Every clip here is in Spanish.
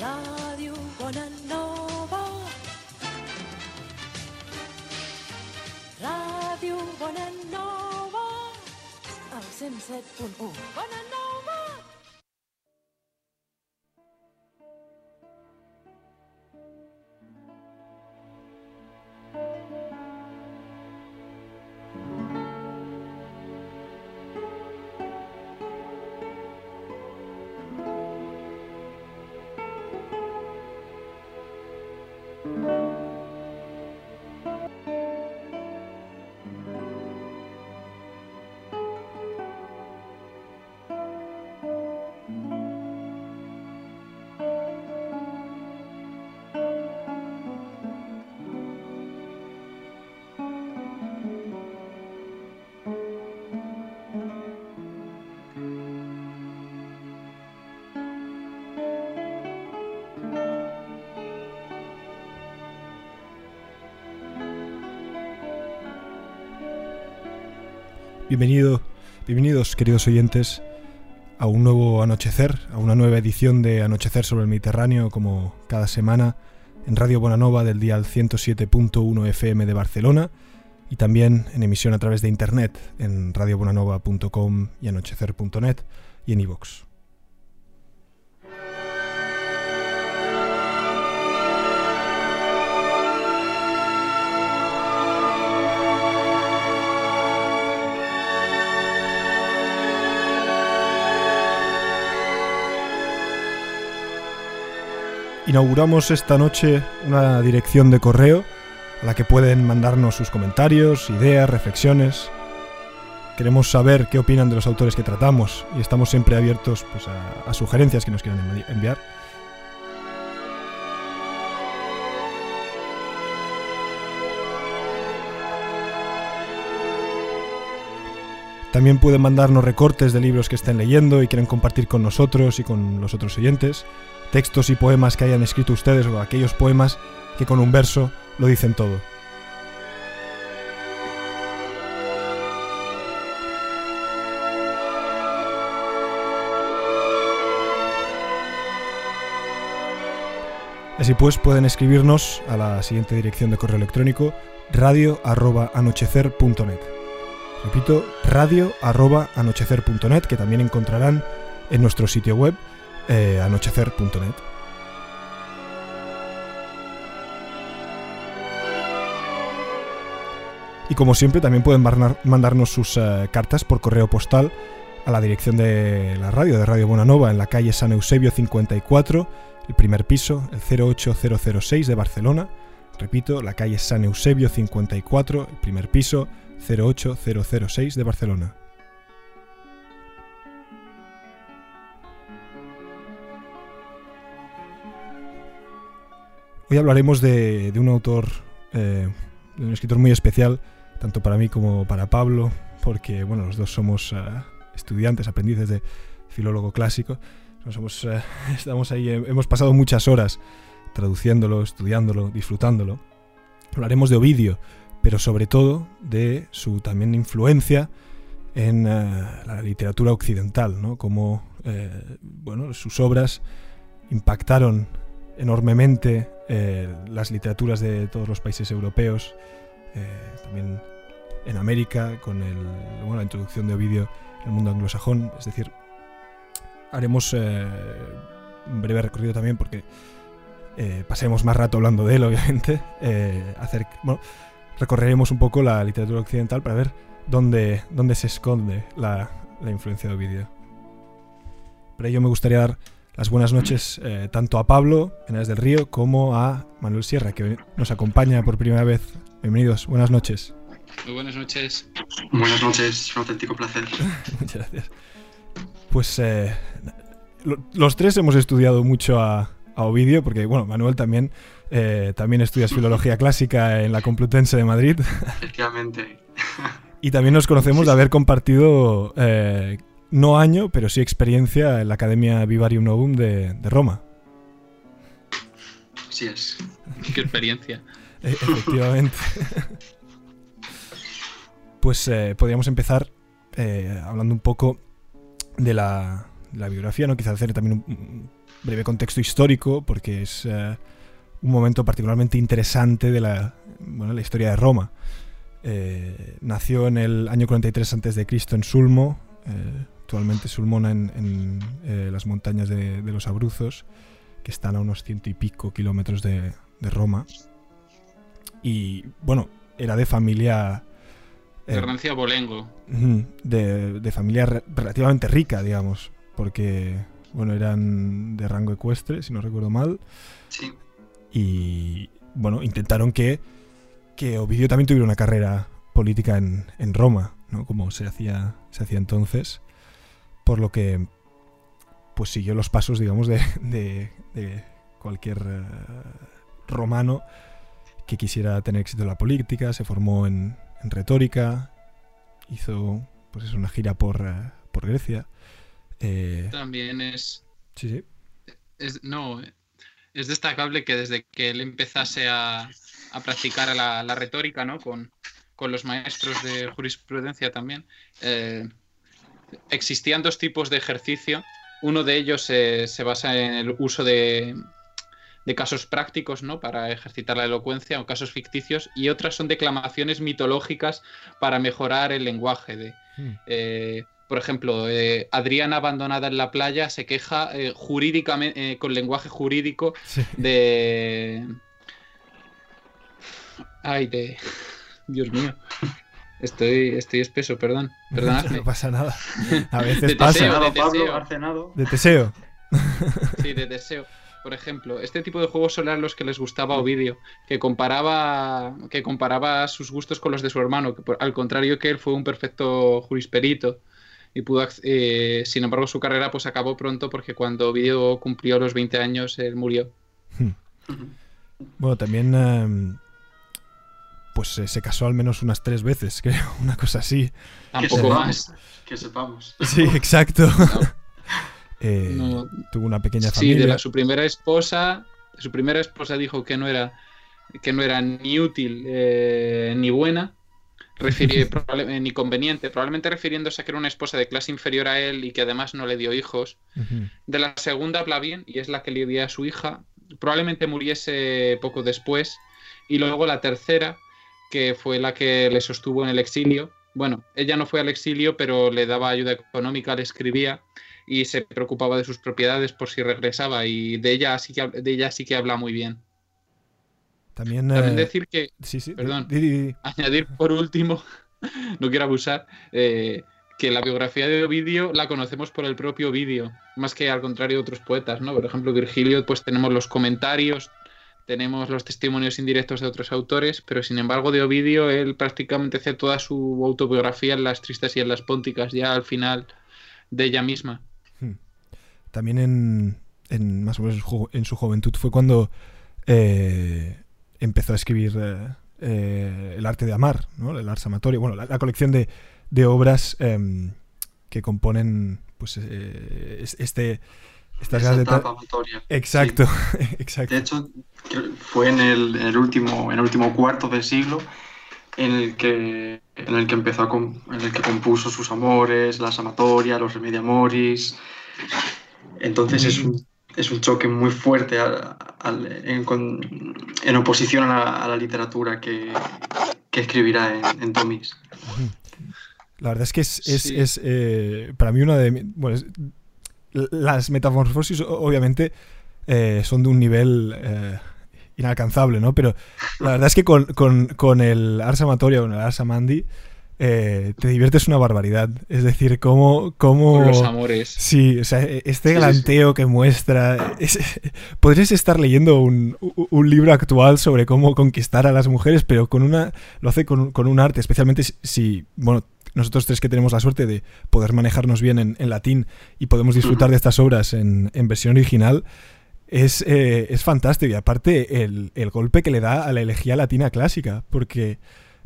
Radio Bonanova. Radio Bonanova. Al 107.1. Bonanova. Bienvenido, bienvenidos, queridos oyentes, a un nuevo anochecer, a una nueva edición de Anochecer sobre el Mediterráneo, como cada semana, en Radio Bonanova del día 107.1 FM de Barcelona y también en emisión a través de internet en radiobonanova.com y anochecer.net y en iVoox. Inauguramos esta noche una dirección de correo a la que pueden mandarnos sus comentarios, ideas, reflexiones. Queremos saber qué opinan de los autores que tratamos y estamos siempre abiertos pues, a, a sugerencias que nos quieran envi- enviar. También pueden mandarnos recortes de libros que estén leyendo y quieren compartir con nosotros y con los otros oyentes, textos y poemas que hayan escrito ustedes o aquellos poemas que con un verso lo dicen todo. Así pues, pueden escribirnos a la siguiente dirección de correo electrónico radio@anochecer.net. Repito, radio@anochecer.net, que también encontrarán en nuestro sitio web eh, anochecer.net. Y como siempre, también pueden mandarnos sus eh, cartas por correo postal a la dirección de la radio, de Radio Bonanova, en la calle San Eusebio 54, el primer piso, el 08006 de Barcelona. Repito, la calle San Eusebio 54, el primer piso, 08006 de Barcelona. Hoy hablaremos de, un autor, eh, de un escritor muy especial, tanto para mí como para Pablo, porque bueno, los dos somos eh, estudiantes, aprendices de filólogo clásico. No somos, eh, estamos ahí, eh, hemos pasado muchas horas traduciéndolo, estudiándolo, disfrutándolo. Hablaremos de Ovidio, pero sobre todo de su también influencia en eh, la literatura occidental, ¿no? Cómo eh, bueno, sus obras impactaron enormemente eh, las literaturas de todos los países europeos, eh, también en América, con el, bueno, la introducción de Ovidio en el mundo anglosajón. Es decir, haremos un breve recorrido también porque pasaremos más rato hablando de él, obviamente. hacer, bueno, recorreremos un poco la literatura occidental para ver dónde, dónde se esconde la, la influencia de Ovidio. Para ello me gustaría dar las buenas noches eh, tanto a Pablo Henares del Río como a Manuel Sierra, que nos acompaña por primera vez. Bienvenidos, buenas noches. Muy buenas noches. Buenas noches, un auténtico placer. Muchas gracias. Pues eh, lo- los tres hemos estudiado mucho a, a Ovidio, porque bueno, Manuel también, eh, también estudias filología clásica en la Complutense de Madrid. Efectivamente. Y también nos conocemos de haber compartido, eh, no año, pero sí experiencia en la Academia Vivarium Novum de, de Roma. Así es. Qué experiencia. E- efectivamente. pues eh, podríamos empezar eh, hablando un poco de la, la biografía, ¿no? Quizá hacer también un, un breve contexto histórico, porque es eh, un momento particularmente interesante de la, bueno, la historia de Roma. Eh, nació en el año 43 a.C. en Sulmo, eh, actualmente Sulmona en, en, eh, las montañas de, de los Abruzos, que están a unos ciento y pico kilómetros de, de Roma. Y bueno, era de familia... eh, De Rancia Bolengo. De, de familia re- relativamente rica, digamos, porque, bueno, eran de rango ecuestre, si no recuerdo mal, Sí. Y, bueno, intentaron que, que Ovidio también tuviera una carrera política en, en Roma, ¿no? Como se hacía, se hacía entonces, por lo que, pues siguió los pasos, digamos, de, de- de cualquier eh, romano que quisiera tener éxito en la política, se formó en, en retórica, hizo pues es una gira por, eh, por Grecia. Eh, También es, sí, sí. es- no, es destacable que desde que él empezase a, a practicar la, la retórica, ¿no? Con, con los maestros de jurisprudencia también, eh, existían dos tipos de ejercicio. Uno de ellos eh, se basa en el uso de, de casos prácticos, ¿no? Para ejercitar la elocuencia o casos ficticios, y otras son declamaciones mitológicas para mejorar el lenguaje de, Mm. eh, por ejemplo, eh, Adriana abandonada en la playa se queja eh, jurídicamente, eh, con lenguaje jurídico Sí. de... Ay, de... Dios mío. Estoy, estoy espeso, perdón. Perdonadme. no pasa nada. A veces De pasa. Teseo. Arcenado, Pablo, deseo. arcenado. De Teseo. Sí, de deseo. Por ejemplo, este tipo de juegos son los que les gustaba a Ovidio, que comparaba, que comparaba sus gustos con los de su hermano, que por- al contrario que él fue un perfecto jurisperito y pudo, ac- eh, sin embargo, su carrera pues acabó pronto porque cuando Ovidio cumplió los 20 años él murió. Ujú. Bueno, también eh, pues eh, se casó al menos unas tres veces, creo, una cosa así. Tampoco más. Que sepamos. Sí, exacto. Eh, No. Tuvo una pequeña Sí, familia. de la- su primera esposa, su primera esposa dijo que no era, que no era ni útil eh, ni buena, eh, ni conveniente, probablemente refiriéndose a que era una esposa de clase inferior a él y que además no le dio hijos. De la segunda habla bien y es la que le dio a su hija. Probablemente muriese poco después. Y luego la tercera, que fue la que le sostuvo en el exilio. Bueno, ella no fue al exilio, pero le daba ayuda económica, le escribía y se preocupaba de sus propiedades por si regresaba. Y de ella sí que, de ella sí que habla muy bien. También, También eh, decir que, sí, sí, perdón. di- di- di- añadir por último, no quiero abusar, eh, que la biografía de Ovidio la conocemos por el propio Ovidio, más que al contrario de otros poetas, ¿no? Por ejemplo, Virgilio, pues tenemos los comentarios, tenemos los testimonios indirectos de otros autores, pero sin embargo de Ovidio él prácticamente hace toda su autobiografía en las tristes y en las pónticas, ya al final de ella misma. También en, en más o menos en su juventud fue cuando eh, empezó a escribir eh, eh, El arte de amar, ¿no? el Ars Amatorio, bueno, la, la colección de, de obras em, que componen pues eh, es- este estas Esa de etapa amatoria. Exacto, exacto. De hecho, fue en el, en el último, en el último cuarto del siglo en el que, en el que empezó a en el que compuso sus amores, las amatorias, los remediamoris. Entonces es un, es un choque muy fuerte al- al- en, con- en oposición a la, a la literatura que, que escribirá en, en Tomis. La verdad es que es, es, Sí. es, eh, para mí una de... Bueno, es- las metamorfosis obviamente eh, son de un nivel eh, inalcanzable, ¿no? Pero la verdad es que con, con, con el Ars Amatoria o con el Ars Amandi eh, te diviertes una barbaridad. Es decir, cómo... cómo... Los amores. Sí, o sea, e- este Sí, sí, galanteo que muestra. es- podrías estar leyendo un, un libro actual sobre cómo conquistar a las mujeres, pero con una. lo hace con, con un arte, especialmente si-. Bueno, nosotros tres que tenemos la suerte de poder manejarnos bien en, en latín y podemos disfrutar de estas obras en, en versión original. Es, eh, es fantástico y aparte el, el golpe que le da a la elegía latina clásica, porque...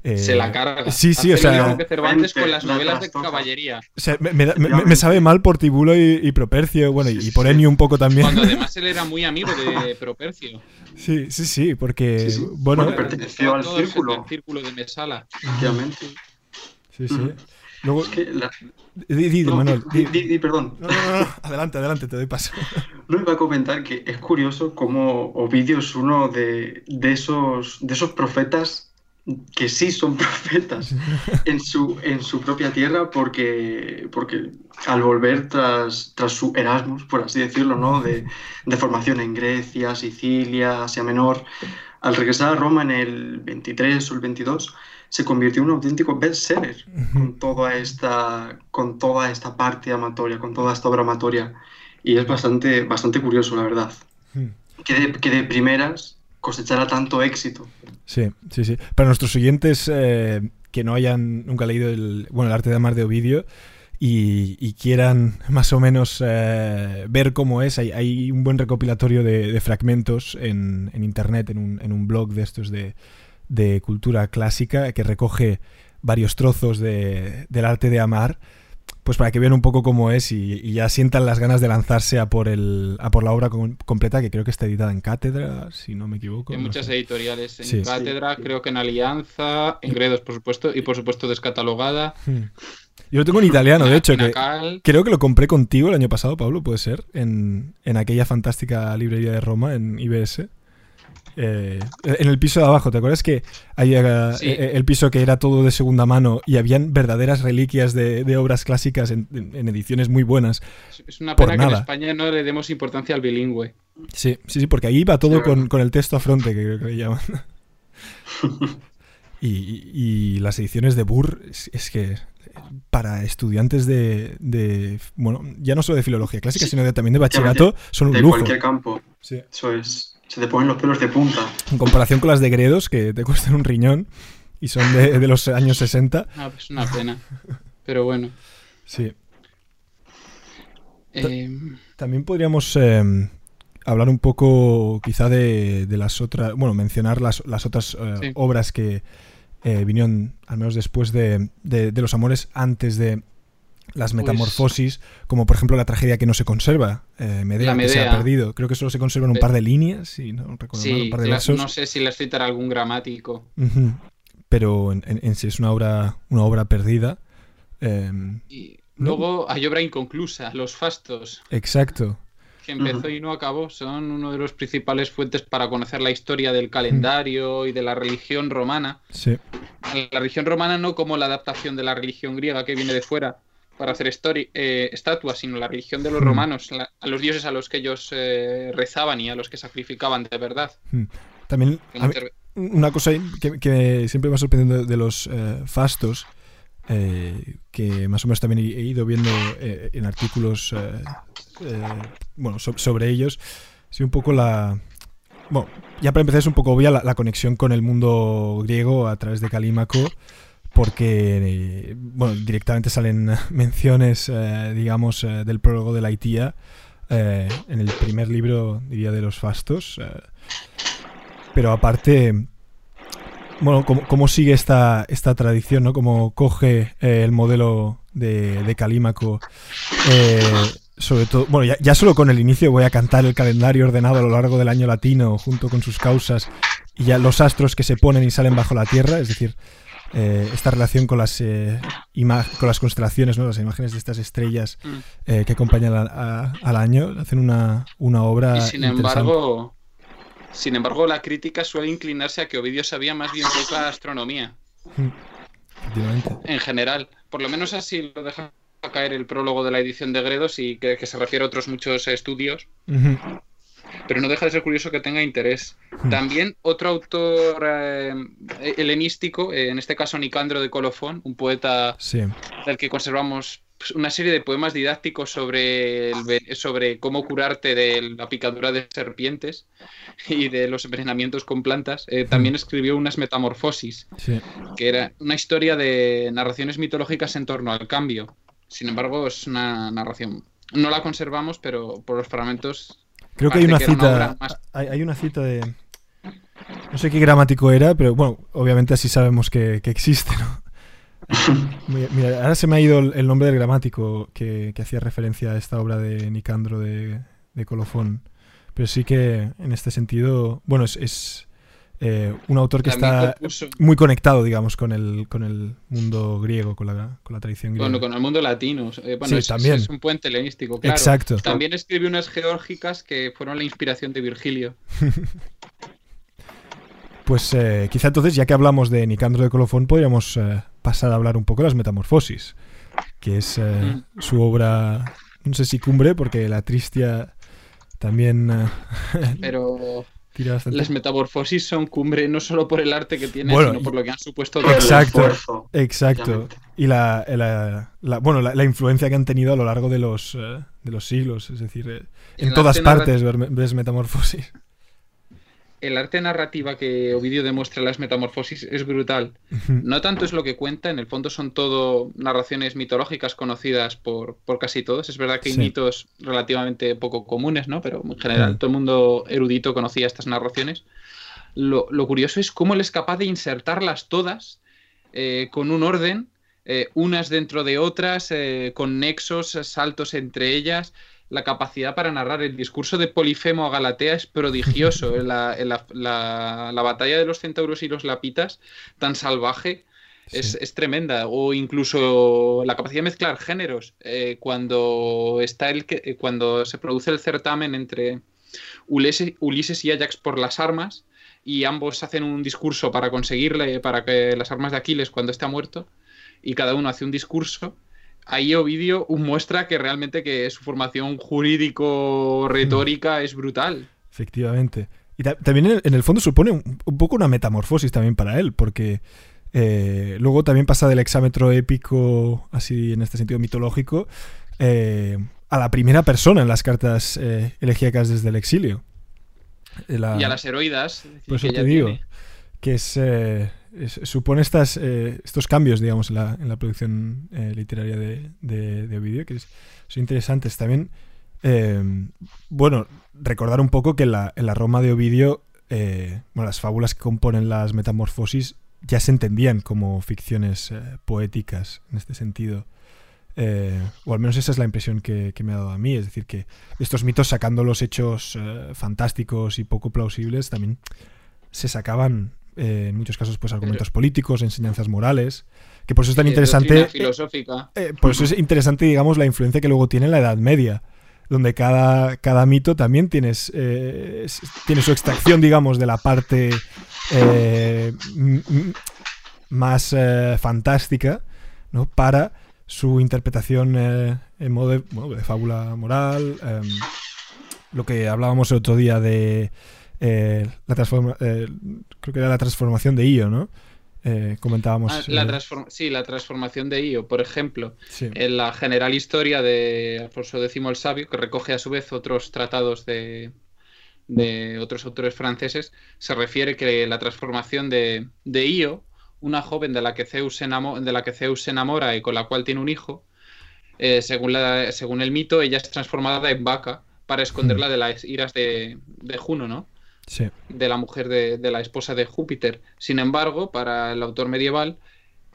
eh, Se la carga. Sí, sí, Hace o lo sea, mismo que Cervantes con las la novelas de caballería. o sea, me, me da- me- me- me sabe mal por Tibulo y, y Propercio, bueno, y, y por Ennio un poco también. Cuando además él era muy amigo de Propercio. Sí, sí, sí, porque, Sí, sí. bueno, Bueno, perteneció al círculo. el círculo de Mesala. Efectivamente. sí, sí. Luego, Es que la- di, di, no, Manuel, di- di- di- di, perdón. No, no, no, adelante, adelante, te doy paso. No iba a comentar que es curioso cómo Ovidio es uno de, de esos, de esos profetas que sí son profetas en su, en su propia tierra porque, porque al volver tras, tras su Erasmus, por así decirlo, ¿no? de, de formación en Grecia, Sicilia, Asia Menor, al regresar a Roma en el 23 o el 22, se convirtió en un auténtico bestseller con toda esta, con toda esta parte amatoria, con toda esta obra amatoria. Y es bastante, bastante curioso, la verdad. Que de, que de primeras cosechara tanto éxito. Sí, sí, sí. Para nuestros oyentes eh, que no hayan nunca leído el, bueno, el arte de amar de Ovidio y, quieran más o menos eh, ver cómo es, hay, un buen recopilatorio de, de fragmentos en, en internet, en un, en un blog de estos de, de cultura clásica que recoge varios trozos de, del arte de amar. Pues para que vean un poco cómo es y, y ya sientan las ganas de lanzarse a por el a por la obra com- completa que creo que está editada en cátedra, si no me equivoco. En no muchas sé. editoriales, en Sí. Cátedra, creo que en Alianza, en Gredos, por supuesto, y por supuesto descatalogada. Hmm. Yo lo tengo en italiano, de hecho, que creo que lo compré contigo el año pasado, Pablo, puede ser, en, en aquella fantástica librería de Roma, en IBS. Eh, en el piso de abajo, ¿te acuerdas que había Sí. eh, el piso que era todo de segunda mano y habían verdaderas reliquias de, de obras clásicas en, en- en ediciones muy buenas? Es una por pena que en nada. España no le demos importancia al bilingüe. Sí, sí, sí, porque ahí va todo con, el texto a fronte, que creo que le llaman. y, las ediciones de Burr, es, es que para estudiantes de, de, bueno, ya no solo de filología clásica, Sí. sino de, también de bachillerato, son un De lujo. cualquier campo. Sí. Eso es. Se te ponen los pelos de punta. En comparación con las de Gredos, que te cuestan un riñón y son de, de los años 60. Ah, es una pena. Pero bueno. Sí. eh, También podríamos eh, hablar un poco, quizá, de, de las otras. Bueno, mencionar las, las otras eh, Sí. obras que eh, vinieron, al menos después de, de- de Los Amores, antes de las Pues- metamorfosis, como por ejemplo la tragedia que no se conserva, eh, Medea, La que se ha perdido. Creo que solo se conservan un par de líneas, si no recuerdo mal, un par de versos. no sé si las citará algún gramático. Pero en, en- en sí es una obra, una obra perdida. Eh, Y No. luego hay obra inconclusa, Los Fastos, exacto. que empezó y no acabó. Son uno de los principales fuentes para conocer la historia del calendario y de la religión romana. Sí. La religión romana no como la adaptación de la religión griega que viene de fuera para hacer eh, estatuas, sino la religión de los Hmm. romanos, la- a los dioses a los que ellos eh, rezaban y a los que sacrificaban de verdad. También mí- ter- una cosa que, que siempre me ha sorprendido de, los eh, fastos, eh, que más o menos también he, ido viendo eh, en artículos eh, bueno, so- sobre ellos, es un poco la... Bueno, ya para empezar es un poco obvia la, la conexión con el mundo griego a través de Calímaco, porque, eh, bueno, directamente salen menciones, eh, digamos, eh, del prólogo de la Haitía eh, en el primer libro, diría, de los fastos. pero aparte, bueno, cómo, cómo sigue esta, esta tradición, ¿no? Cómo coge el modelo de, de Calímaco. sobre todo, bueno, ya solo con el inicio voy a cantar el calendario ordenado a lo largo del año latino junto con sus causas y ya los astros que se ponen y salen bajo la tierra, es decir, eh, esta relación con las, eh, con las constelaciones, ¿no? las imágenes de estas estrellas Mm. eh, que acompañan a- a- al año, hacen una, una obra Y sin embargo, sin embargo, la crítica suele inclinarse a que Ovidio sabía más bien poca astronomía Efectivamente. en general. Por lo menos así lo deja caer el prólogo de la edición de Gredos y que, que se refiere a otros muchos estudios. Pero no deja de ser curioso que tenga interés. Hmm. También otro autor eh, helenístico, eh, en este caso Nicandro de Colofón, un poeta Sí. del que conservamos pues, una serie de poemas didácticos sobre, el sobre cómo curarte de la picadura de serpientes y de los envenenamientos con plantas. Eh, también escribió unas metamorfosis, Sí. que era una historia de narraciones mitológicas en torno al cambio. Sin embargo, es una narración. No la conservamos, pero por los fragmentos Creo que hay una que cita. más- Hay, hay una cita de. No sé qué gramático era, pero bueno, obviamente así sabemos que, que existe, ¿no? Mira, ahora se me ha ido el, el nombre del gramático que, que hacía referencia a esta obra de Nicandro de, de Colofón. Pero sí que en este sentido, bueno, es, es, eh, un autor que También está compuso- muy conectado, digamos, con el, con el mundo griego, con la, con la tradición griega. Bueno, con el mundo latino. eh, bueno, Sí, es, también. es un puente helenístico, claro. Exacto. También escribió unas geórgicas que fueron la inspiración de Virgilio. Pues eh, quizá entonces, ya que hablamos de Nicandro de Colofón, podríamos pasar a hablar un poco de las Metamorfosis, que es Mm. su obra, no sé si cumbre, porque la Tristia también Pero tira bastante. las metamorfosis son cumbre no solo por el arte que tiene, Bueno, sino por lo que han supuesto. Por el Exacto. esfuerzo, Exacto. obviamente. Y la, la- la- bueno, la, la influencia que han tenido a lo largo de los, eh, de los siglos, es decir, eh, en El todas partes ver- ves Metamorfosis. El arte narrativa que Ovidio demuestra en las metamorfosis es brutal. No tanto es lo que cuenta, en el fondo son todo narraciones mitológicas conocidas por, por casi todos. Es verdad que hay Sí. mitos relativamente poco comunes, ¿no? Pero en general todo el mundo erudito conocía estas narraciones. Lo, lo curioso es cómo él es capaz de insertarlas todas eh, con un orden, eh, unas dentro de otras, eh, con nexos, saltos entre ellas. La capacidad para narrar el discurso de Polifemo a Galatea es prodigioso. la, la- la- la batalla de los centauros y los lapitas, tan salvaje, es, Sí. es tremenda. O incluso la capacidad de mezclar géneros. eh, cuando, está el que, eh, cuando se produce el certamen entre Ulises, Ulises y Ajax por las armas, y ambos hacen un discurso para conseguirle, para que las armas de Aquiles cuando está muerto, y cada uno hace un discurso. Ahí Ovidio muestra que realmente que su formación jurídico-retórica es brutal. Efectivamente. Y ta- también en, el fondo supone un, un poco una metamorfosis también para él, porque eh, luego también pasa del hexámetro épico, así en este sentido mitológico, eh, a la primera persona en las cartas eh, elegíacas desde el exilio. Eh, la- Y a las heroidas. Por eso que te digo, tiene. que es, es- supone estas, eh, estos cambios, digamos, en la, en la producción eh, literaria de, de, Ovidio, que es- son interesantes. También, eh, bueno, recordar un poco que en la, en la Roma de Ovidio, bueno, las fábulas que componen las metamorfosis ya se entendían como ficciones poéticas en este sentido. O al menos esa es la impresión que, que me ha dado a mí. Es decir, que estos mitos, sacando los hechos fantásticos y poco plausibles, también se sacaban eh, en muchos casos pues argumentos políticos, enseñanzas morales, que por eso es tan Eh, interesante. filosófica. eh, por eso es interesante, digamos, la influencia que luego tiene la Edad Media, donde cada, cada mito también tienes, eh, es- tiene su extracción, digamos, de la parte eh, más eh, fantástica, ¿no? Para su interpretación eh, en modo de, bueno, de fábula moral, em, lo que hablábamos el otro día de eh, la transforma, eh, creo que era la transformación de Io, ¿no? Eh, comentábamos. Ah, la eh, transform- sí, la transformación de Io, por ejemplo, sí. en la general historia de Alfonso X el Sabio, que recoge a su vez otros tratados de, de otros autores franceses, se refiere que la transformación de, de Io, una joven de la, que Zeus se enamo- de la que Zeus se enamora y con la cual tiene un hijo, eh, según, la- según el mito, ella es transformada en vaca para esconderla de las iras de, de Juno, ¿no? Sí. de la mujer de, de la esposa de Júpiter. Sin embargo, para el autor medieval,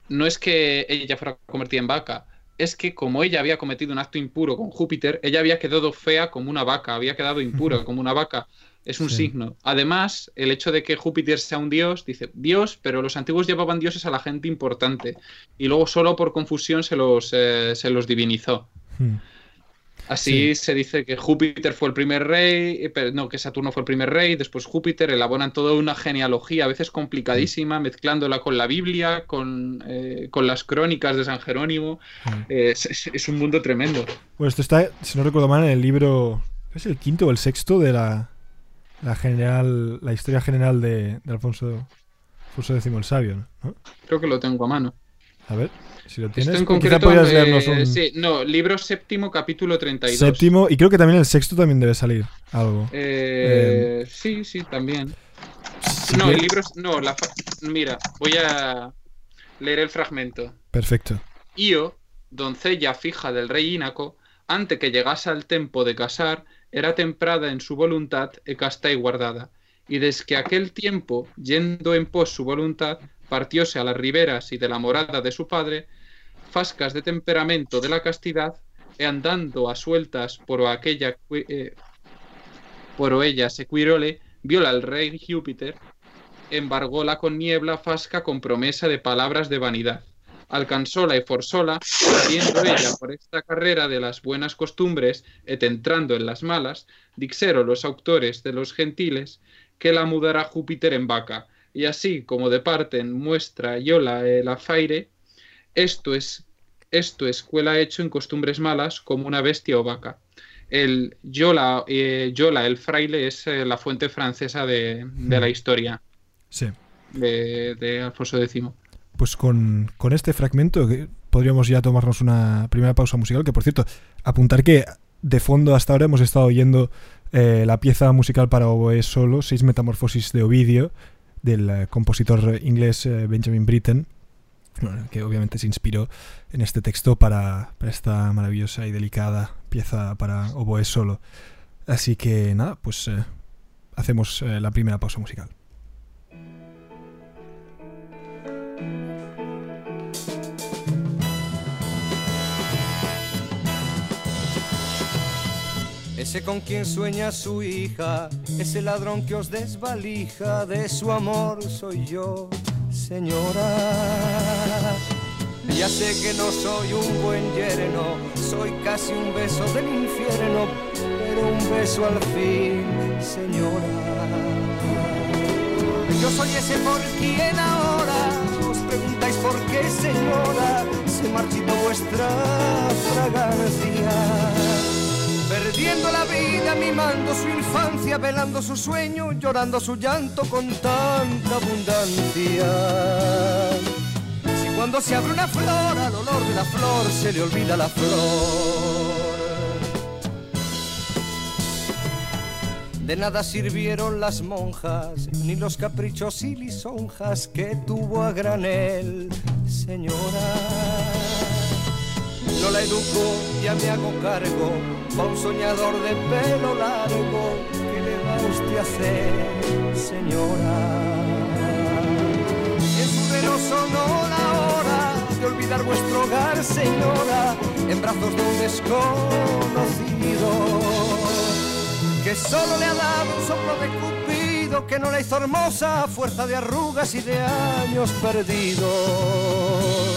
no es que ella fuera convertida en vaca, es que como ella había cometido un acto impuro con Júpiter, ella había quedado fea como una vaca, había quedado impura como una vaca. Es un Sí. signo. Además, el hecho de que Júpiter sea un dios, dice Dios, pero los antiguos llevaban dioses a la gente importante. Y luego solo por confusión se los, eh, se los divinizó. Hmm. Así se dice que Júpiter fue el primer rey, eh, pero no, que Saturno fue el primer rey, después Júpiter, elaboran toda una genealogía, a veces complicadísima, mezclándola con la Biblia, con, eh, con las crónicas de San Jerónimo. Hmm. Eh, es, es- es un mundo tremendo. Bueno, esto está, si no recuerdo mal, en el libro. ¿Es el quinto o el sexto de la, la general. la historia general de, de Alfonso, Alfonso X el Sabio, ¿no? Creo que lo tengo a mano. A ver, si lo Esto tienes. en pues concreto, podrías eh, leernos un sí, no, libro séptimo, capítulo 32. séptimo. Y creo que también el sexto también debe salir algo. Eh, sí, sí, también. No, el libro, no, la, mira, voy a leer el fragmento. Perfecto. Io, doncella fija del rey Inaco, ante que llegase al tempo de casar, era temprada en su voluntad e casta y guardada. Y desde aquel tiempo, yendo en pos su voluntad, partióse a las riberas y de la morada de su padre, fascas de temperamento de la castidad, e andando a sueltas por aquella eh, por ella sequirole, viola al rey Júpiter, embargóla con niebla fasca con promesa de palabras de vanidad. Alcanzóla y forzóla, saliendo ella por esta carrera de las buenas costumbres, et entrando en las malas, dixero los autores de los gentiles, que la mudará Júpiter en vaca, y así como de parten muestra yola el afaire, esto es, esto escuela hecho en costumbres malas como una bestia o vaca. El yola, eh, yola el fraile, es eh, la fuente francesa de, de la historia Sí. de, de Alfonso X. Pues con, con este fragmento podríamos ya tomarnos una primera pausa musical, que por cierto, apuntar que de fondo hasta ahora hemos estado oyendo eh, la pieza musical para oboe solo, Seis Metamorfosis de Ovidio, del compositor inglés Benjamin Britten, que obviamente se inspiró en este texto para, para esta maravillosa y delicada pieza para oboe solo. Así que nada, pues eh, hacemos eh, la primera pausa musical. Ese con quien sueña su hija, ese ladrón que os desvalija, de su amor soy yo, señora. Ya sé que no soy un buen yerno, soy casi un beso del infierno, pero un beso al fin, señora. Yo soy ese por quien ahora os preguntáis por qué, señora, se marchitó vuestra fragancia. Perdiendo la vida, mimando su infancia, velando su sueño, llorando su llanto con tanta abundancia. Si cuando se abre una flor, al olor de la flor se le olvida la flor. De nada sirvieron las monjas, ni los caprichos y lisonjas que tuvo a granel, señora. No la educo, ya me hago cargo, pa' un soñador de pelo largo, ¿qué le va usted a hacer, señora? Si en su reloj sonó la hora de olvidar vuestro hogar, señora, en brazos de un desconocido, que solo le ha dado un soplo de cupido, que no la hizo hermosa a fuerza de arrugas y de años perdidos.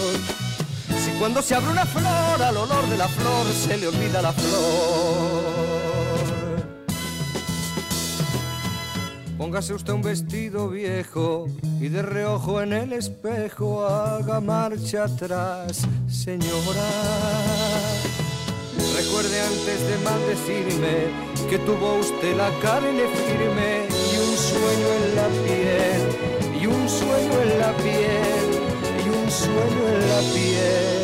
Cuando se abre una flor, al olor de la flor se le olvida la flor. Póngase usted un vestido viejo y de reojo en el espejo haga marcha atrás, señora. Recuerde antes de maldecirme que tuvo usted la carne firme y un sueño en la piel, y un sueño en la piel, y un sueño en la piel,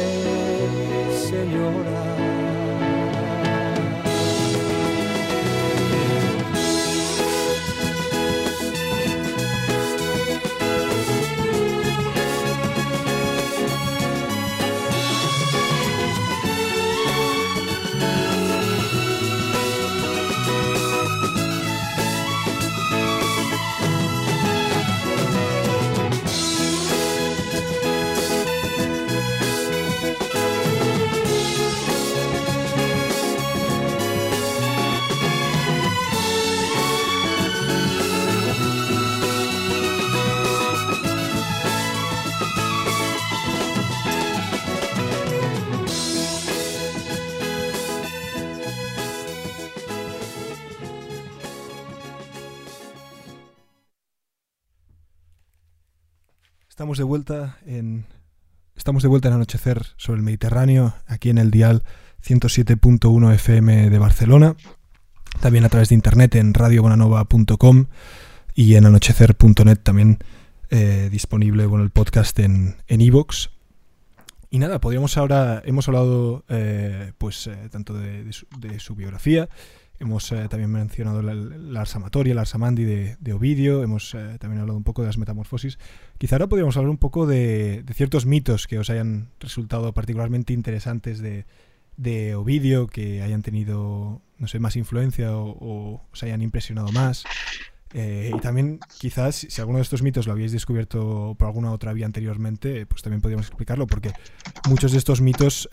señora. Estamos de vuelta en estamos de vuelta en anochecer sobre el Mediterráneo, aquí en el dial 107.1 FM de Barcelona, también a través de internet en radiobonanova.com y en anochecer.net también eh, disponible el podcast en en iVoox. y nada, podríamos ahora, hemos hablado eh, pues eh, tanto de su biografía, Hemos eh, también mencionado la, Arsamatoria, la Arsamandi de, Ovidio, hemos eh, también hablado un poco de las metamorfosis. Quizá ahora podríamos hablar un poco de, ciertos mitos que os hayan resultado particularmente interesantes de, Ovidio, que hayan tenido, no sé, más influencia o, os hayan impresionado más. Eh, y también, quizás, si alguno de estos mitos lo habéis descubierto por alguna otra vía anteriormente, pues también podríamos explicarlo, porque muchos de estos mitos...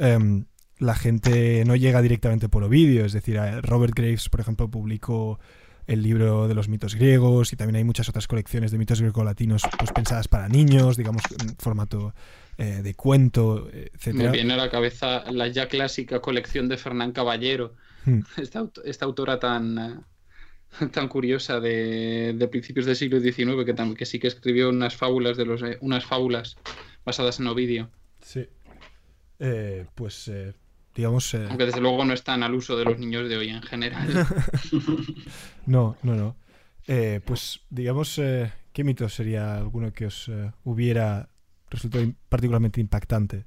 La gente no llega directamente por Ovidio, es decir, Robert Graves, por ejemplo, publicó el libro de los mitos griegos y también hay muchas otras colecciones de mitos grecolatinos pues pensadas para niños, digamos en formato eh, de cuento, Me etcétera. viene a la cabeza la ya clásica colección de Fernán Caballero, Hmm. esta, esta autora tan, eh, tan curiosa de, de principios del siglo XIX, que, tam- que sí que escribió unas fábulas de los eh, unas fábulas basadas en Ovidio, Sí. Eh, pues digamos eh, aunque desde luego no están al uso de los niños de hoy en general. no, no, no. Eh, pues digamos eh, ¿qué mito sería alguno que os eh, hubiera resultado particularmente impactante?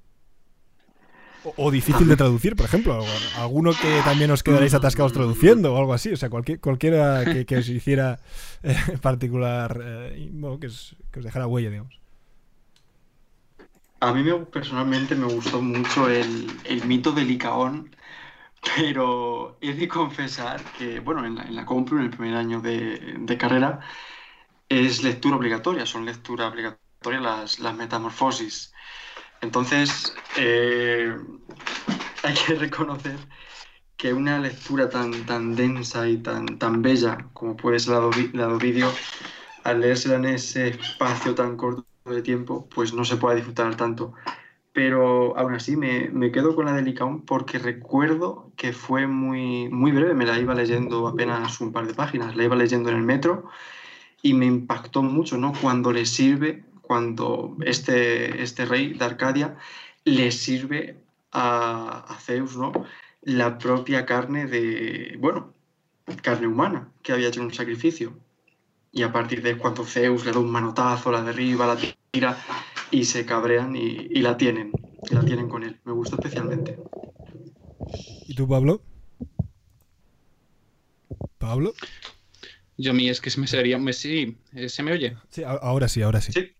O, o difícil de traducir, por ejemplo. Alguno que también os quedaréis atascados traduciendo o algo así. O sea, cualquier, cualquiera que, que os hiciera eh, particular, bueno, que, os, que os dejara huella, digamos. A mí me- personalmente me gustó mucho el, el mito de Licaón, pero he de confesar que, bueno, en la, en la Complu, en el primer año de, de carrera, es lectura obligatoria, son lectura obligatoria las, las metamorfosis. Entonces, eh, hay que reconocer que una lectura tan, tan densa y tan, tan bella como puede ser la de Ovidio, al leérsela en ese espacio tan corto de tiempo, pues no se puede disfrutar tanto. Pero aún así me, me quedo con la de Licaón porque recuerdo que fue muy, muy breve, me la iba leyendo apenas un par de páginas, la iba leyendo en el metro y me impactó mucho, ¿no? Cuando le sirve, cuando este, este rey de Arcadia le sirve a, a Zeus, ¿no? La propia carne de, bueno, carne humana, que había hecho un sacrificio. Y a partir de cuando Zeus le da un manotazo, la derriba, la y se cabrean y, y la tienen, y la tienen con él. Me gustó especialmente. ¿Y tú, Pablo? ¿Pablo? Yo a mí es que se me sería, me, sí, eh, ¿se me oye? Sí, ahora sí, ahora sí. Sí,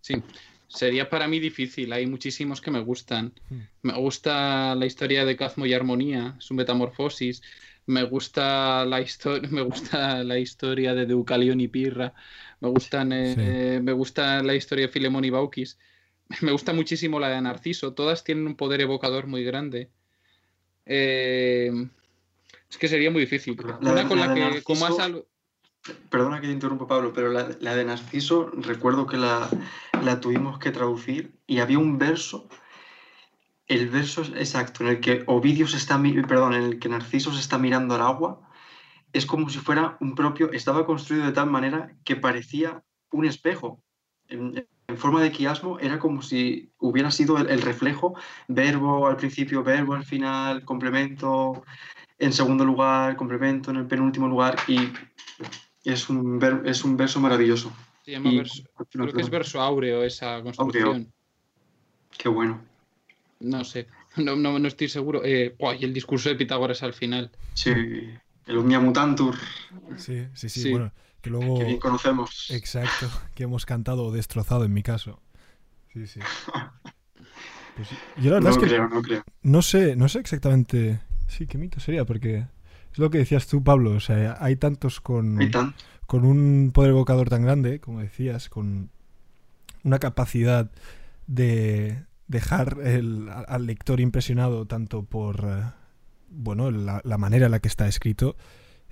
Sí, sería para mí difícil. Hay muchísimos que me gustan. Hmm. Me gusta la historia de Cazmo y Armonía, su metamorfosis. Me gusta la historia, me gusta la historia de Deucalión y Pirra. Me gustan, eh, Sí. eh, me gusta la historia de Filemón y Baucis. Me gusta muchísimo la de Narciso. Todas tienen un poder evocador muy grande. Eh, es que sería muy difícil. La- Una con la que, como has Narciso- al- Perdona que te interrumpa, Pablo, pero la, la de Narciso recuerdo que la, la tuvimos que traducir y había un verso, el verso exacto en el que Ovidio se está, perdón, en el que Narciso se está mirando al agua, es como si fuera un propio, estaba construido de tal manera que parecía un espejo. En, en forma de quiasmo era como si hubiera sido el, el reflejo, verbo al principio, verbo al final, complemento en segundo lugar, complemento en el penúltimo lugar y es un, ver- es un verso maravilloso. se llama Y- verso- creo que es verso áureo esa construcción. Qué bueno. No sé, no, no, no estoy seguro. Eh, y el discurso de Pitágoras al final. Sí, el Omnia Mutantur, Sí, sí, sí. Sí. Bueno, que luego. que bien conocemos. Exacto, que hemos cantado o destrozado en mi caso. Sí, sí. Pues yo la verdad No es que creo, no creo. no sé, no sé exactamente. Sí, qué mito sería, porque es lo que decías tú, Pablo. O sea, hay tantos con, Hay tan- con un poder evocador tan grande, como decías, con una capacidad de dejar el- al- al lector impresionado tanto por eh, bueno la, la manera en la que está escrito,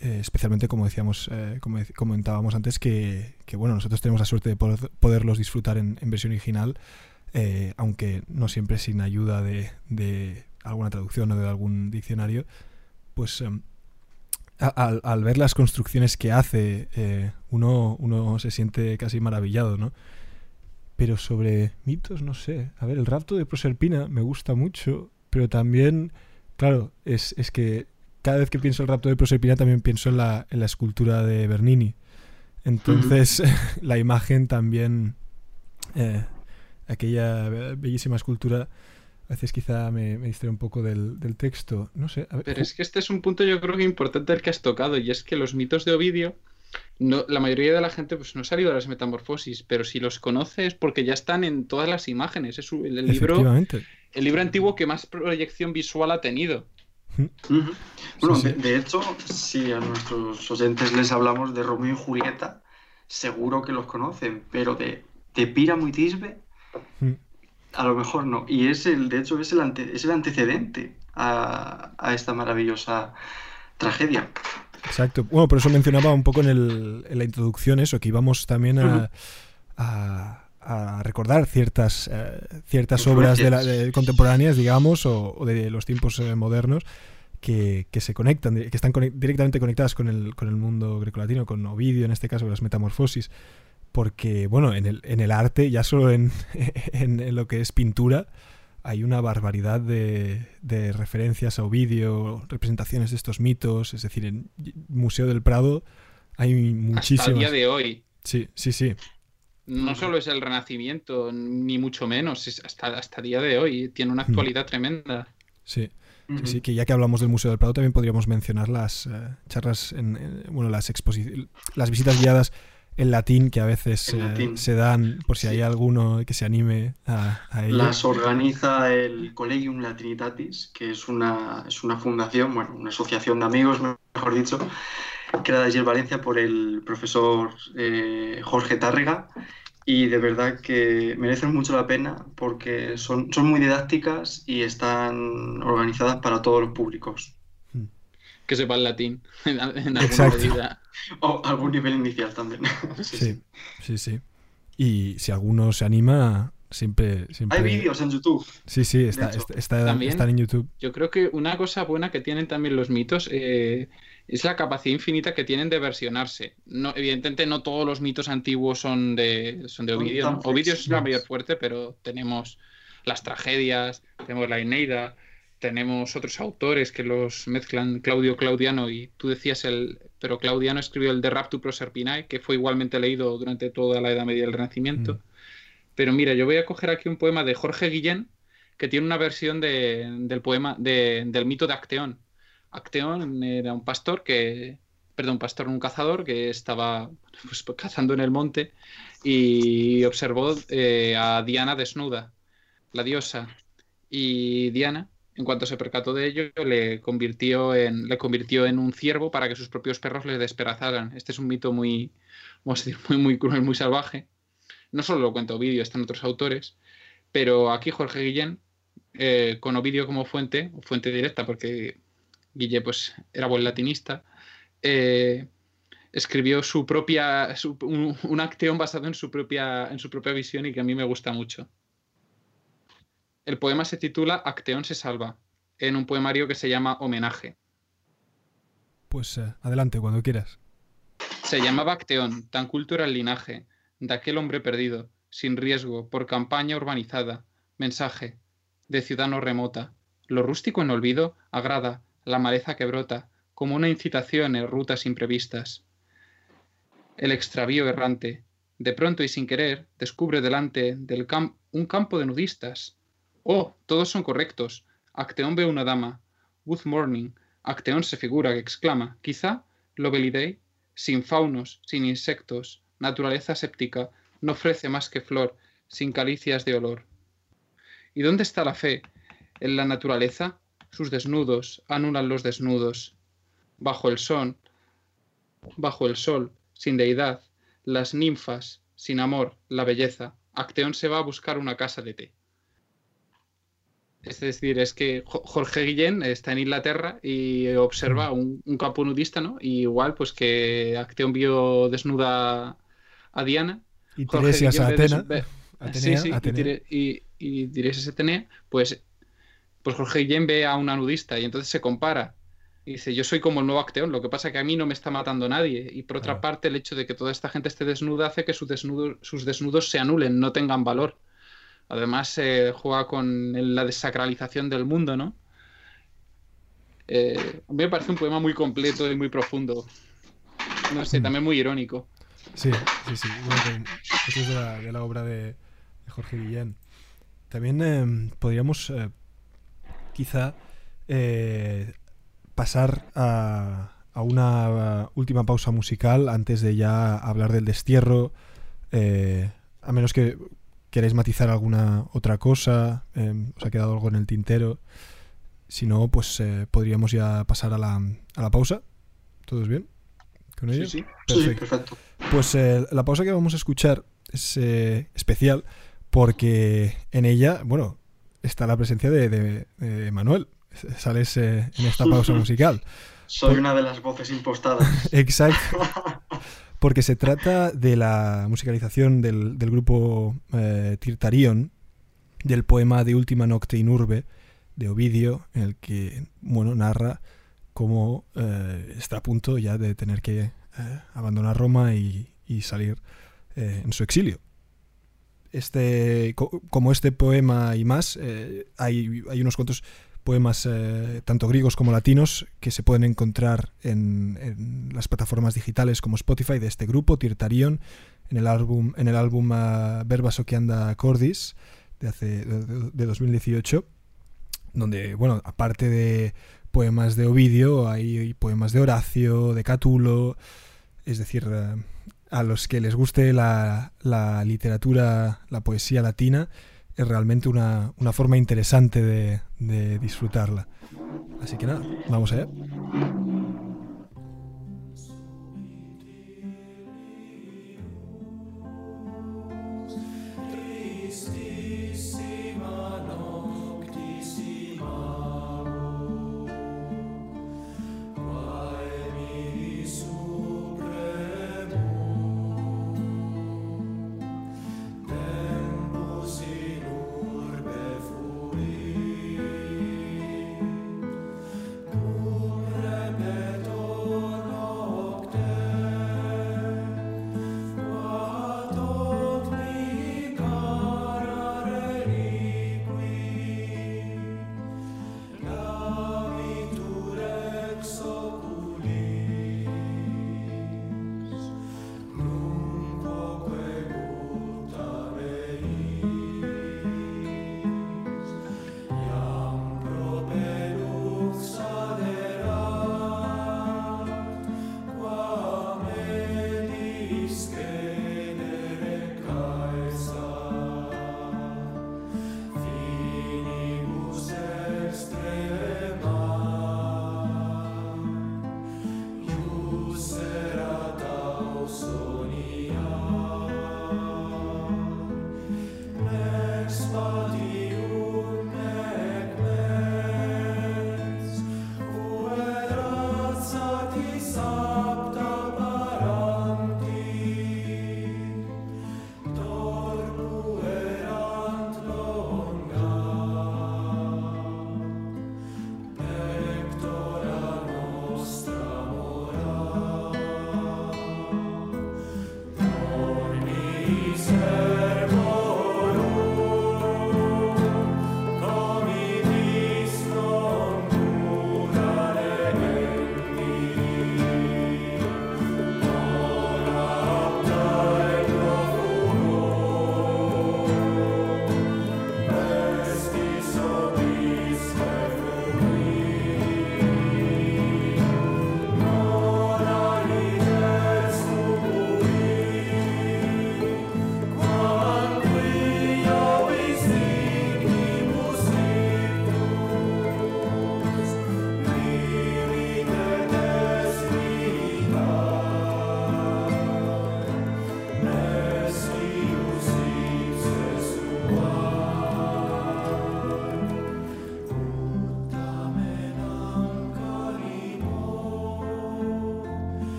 eh, especialmente como decíamos, eh, como comentábamos antes, que, que, bueno nosotros tenemos la suerte de poder- poderlos disfrutar en, versión original, eh, aunque no siempre sin ayuda de, de alguna traducción o de algún diccionario, pues em, al, al ver las construcciones que hace, uno, uno se siente casi maravillado, ¿no? Pero sobre mitos, no sé. A ver, el rapto de Proserpina me gusta mucho, pero también, claro, es, es que cada vez que pienso en el rapto de Proserpina también pienso en la, en la escultura de Bernini. Entonces, la imagen también, eh, aquella be- bellísima escultura, a veces quizá me, me distrae un poco del, del texto. No sé. a ver, Pero es que este es un punto yo creo que importante el que has tocado, y es que los mitos de Ovidio, no, la mayoría de la gente pues no ha salido de las metamorfosis, pero si los conoce es porque ya están en todas las imágenes. Es un- el, el libro. El libro antiguo que más proyección visual ha tenido. Bueno, sí. De, de hecho, si a nuestros oyentes les hablamos de Romeo y Julieta, seguro que los conocen, pero de, de Píramo y Tisbe, Mm. a lo mejor no. Y es el, de hecho, es el, ante- es el antecedente a, a esta maravillosa tragedia. Exacto. Bueno, por eso mencionaba un poco en, el, en la introducción eso, que íbamos también a, a, a recordar ciertas, eh, ciertas obras de la- de contemporáneas, digamos, o, o de los tiempos eh, modernos. Que, que se conectan, que están directamente conectadas con el, con el mundo grecolatino, con Ovidio en este caso, las metamorfosis, porque, bueno, en el, en el arte, ya solo en, en- en lo que es pintura, hay una barbaridad de, de referencias a Ovidio, representaciones de estos mitos, es decir, en Museo del Prado hay Hasta el muchísimas. día de hoy. Sí, sí, sí. No solo es el Renacimiento, ni mucho menos, es hasta, hasta el día de hoy. Tiene una Mm. actualidad tremenda. Sí, sí, sí, que ya que hablamos del Museo del Prado también podríamos mencionar las eh, charlas, en, en- bueno, las exposiciones, las visitas guiadas en latín que a veces eh, se dan por si Sí. hay alguno que se anime a, a ello. Las organiza el Collegium Latinitatis, que es una, es una fundación, bueno, una asociación de amigos, mejor dicho, creada en Valencia por el profesor eh, Jorge Tárrega. Y de verdad que merecen mucho la pena porque son, son muy didácticas y están organizadas para todos los públicos. Que sepa el latín, en, en alguna Exacto. medida. O algún nivel inicial también. Sí, sí. Sí, sí. Y si alguno se anima, siempre... siempre... Hay vídeos en YouTube. Sí, sí, está, está- está- También- están en YouTube. Yo creo que una cosa buena que tienen también los mitos eh, es la capacidad infinita que tienen de versionarse. No, evidentemente no todos los mitos antiguos son de, son de Ovidio. ¿no? Ovidio es la mayor fuerte, pero tenemos las tragedias, tenemos la Eneida, tenemos otros autores que los mezclan, Claudio Claudiano, y tú decías el... Pero Claudiano escribió el de Raptu Proserpinae, que fue igualmente leído durante toda la Edad Media del Renacimiento. Mm. Pero mira, yo voy a coger aquí un poema de Jorge Guillén, que tiene una versión de- del poema de- del mito de Acteón. Acteón era un pastor que, perdón, un pastor, un cazador que estaba pues, cazando en el monte y observó eh, a Diana desnuda, la diosa. Y Diana, en cuanto se percató de ello, le convirtió en, le convirtió en un ciervo para que sus propios perros le despedazaran. Este es un mito muy, vamos a decir, muy, muy cruel, muy salvaje. No solo lo cuenta Ovidio, están otros autores, pero aquí Jorge Guillén, eh, con Ovidio como fuente, fuente directa, porque Guille pues, era buen latinista, eh, escribió su propia, su- un, un acteón basado en su, propia, en su propia visión y que a mí me gusta mucho. El poema se titula Acteón se salva, en un poemario que se llama Homenaje. Pues eh, adelante, cuando quieras. Se llamaba Acteón, tan culto era el linaje, de aquel hombre perdido, sin riesgo, por campaña urbanizada. Mensaje, de ciudad no remota. Lo rústico en olvido agrada, la maleza que brota, como una incitación en rutas imprevistas. El extravío errante, de pronto y sin querer, descubre delante del cam- un campo de nudistas. Oh, todos son correctos. Acteón ve una dama. Good morning. Acteón se figura que exclama, quizá Lovelidei, sin faunos, sin insectos, naturaleza séptica, no ofrece más que flor, sin caricias de olor. ¿Y dónde está la fe? En la naturaleza, sus desnudos anulan los desnudos. Bajo el sol, bajo el sol, sin deidad, las ninfas, sin amor, la belleza. Acteón se va a buscar una casa de té. Es decir, es que Jo- Jorge Guillén está en Inglaterra y observa un, un campo nudista, ¿no? Y igual, pues que Acteón vio desnuda a Diana. Y Tiresias a Atena. sí, y y, y Tiresias Atenea, pues, pues Jorge Guillén ve a una nudista y entonces se compara. Y dice, yo soy como el nuevo Acteón, lo que pasa que a mí no me está matando nadie. Y por otra Claro. parte, el hecho de que toda esta gente esté desnuda hace que sus desnudos, sus desnudos se anulen, no tengan valor. Además, eh, juega con la desacralización del mundo, ¿no? Eh, a mí me parece un poema muy completo y muy profundo. No sé, Mm. también muy irónico. Sí, sí, sí. Bueno, es de la, de la obra de, de Jorge Guillén. También eh, podríamos eh, quizá eh, pasar a, a una última pausa musical antes de ya hablar del destierro. eh, a menos que queráis matizar alguna otra cosa, eh, os ha quedado algo en el tintero. Si no, pues eh, podríamos ya pasar a la, a la pausa. ¿Todos bien? ¿Con ello? Sí, sí. Sí, Perfecto. Pues la pausa que vamos a escuchar es especial porque en ella, bueno, está la presencia de, de- de Manuel. Sales eh, en esta pausa musical. Soy una de las voces impostadas. Exacto. Porque se trata de la musicalización del, del grupo eh, Tirtarion, del poema de Última Nocte in Urbe de Ovidio, en el que bueno, narra cómo eh, está a punto ya de tener que eh, abandonar Roma y, y salir eh, en su exilio. Este, co- como este poema y más, eh, hay, hay unos cuantos poemas, eh, tanto griegos como latinos, que se pueden encontrar en, las plataformas digitales como Spotify de este grupo, Tirtarion, en el álbum, en el álbum ah, Verbas Anda Cordis de, hace, de, de- de 2018, donde, bueno, aparte de poemas de Ovidio, hay poemas de Horacio, de Catulo, es decir, eh, a los que les guste la, literatura, la poesía latina, es realmente una, una forma interesante de, de disfrutarla. Así que nada, vamos allá.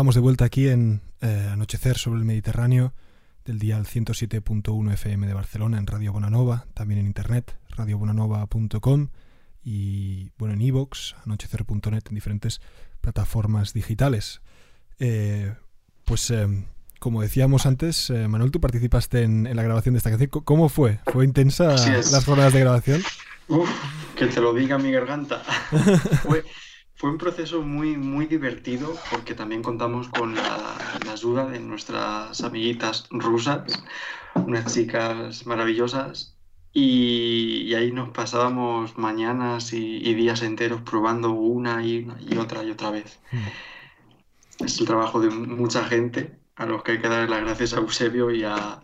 Estamos de vuelta aquí en eh, Anochecer sobre el Mediterráneo del dial 107.1 FM de Barcelona en Radio Bonanova, también en internet, radiobonanova.com y bueno, en iVoox, anochecer.net, en diferentes plataformas digitales. Eh, pues eh, como decíamos antes, Manuel, tú participaste en, en la grabación de esta canción. ¿Cómo fue? ¿Fue intensa las jornadas de grabación? Uf, que te lo diga mi garganta. Fue, fue un proceso muy, muy divertido porque también contamos con la, la ayuda de nuestras amiguitas rusas, unas chicas maravillosas, y, y ahí nos pasábamos mañanas y, y días enteros probando una y, y otra y otra vez. Es el trabajo de mucha gente a los que hay que dar las gracias a Eusebio y a,